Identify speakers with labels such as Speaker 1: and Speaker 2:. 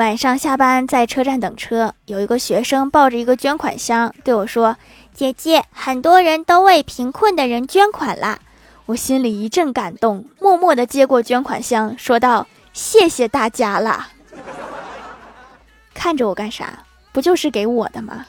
Speaker 1: 晚上下班在车站等车有一个学生抱着一个捐款箱对我说姐姐很多人都为贫困的人捐款啦我心里一阵感动默默的接过捐款箱说道谢谢大家啦看着我干啥？不就是给我的吗？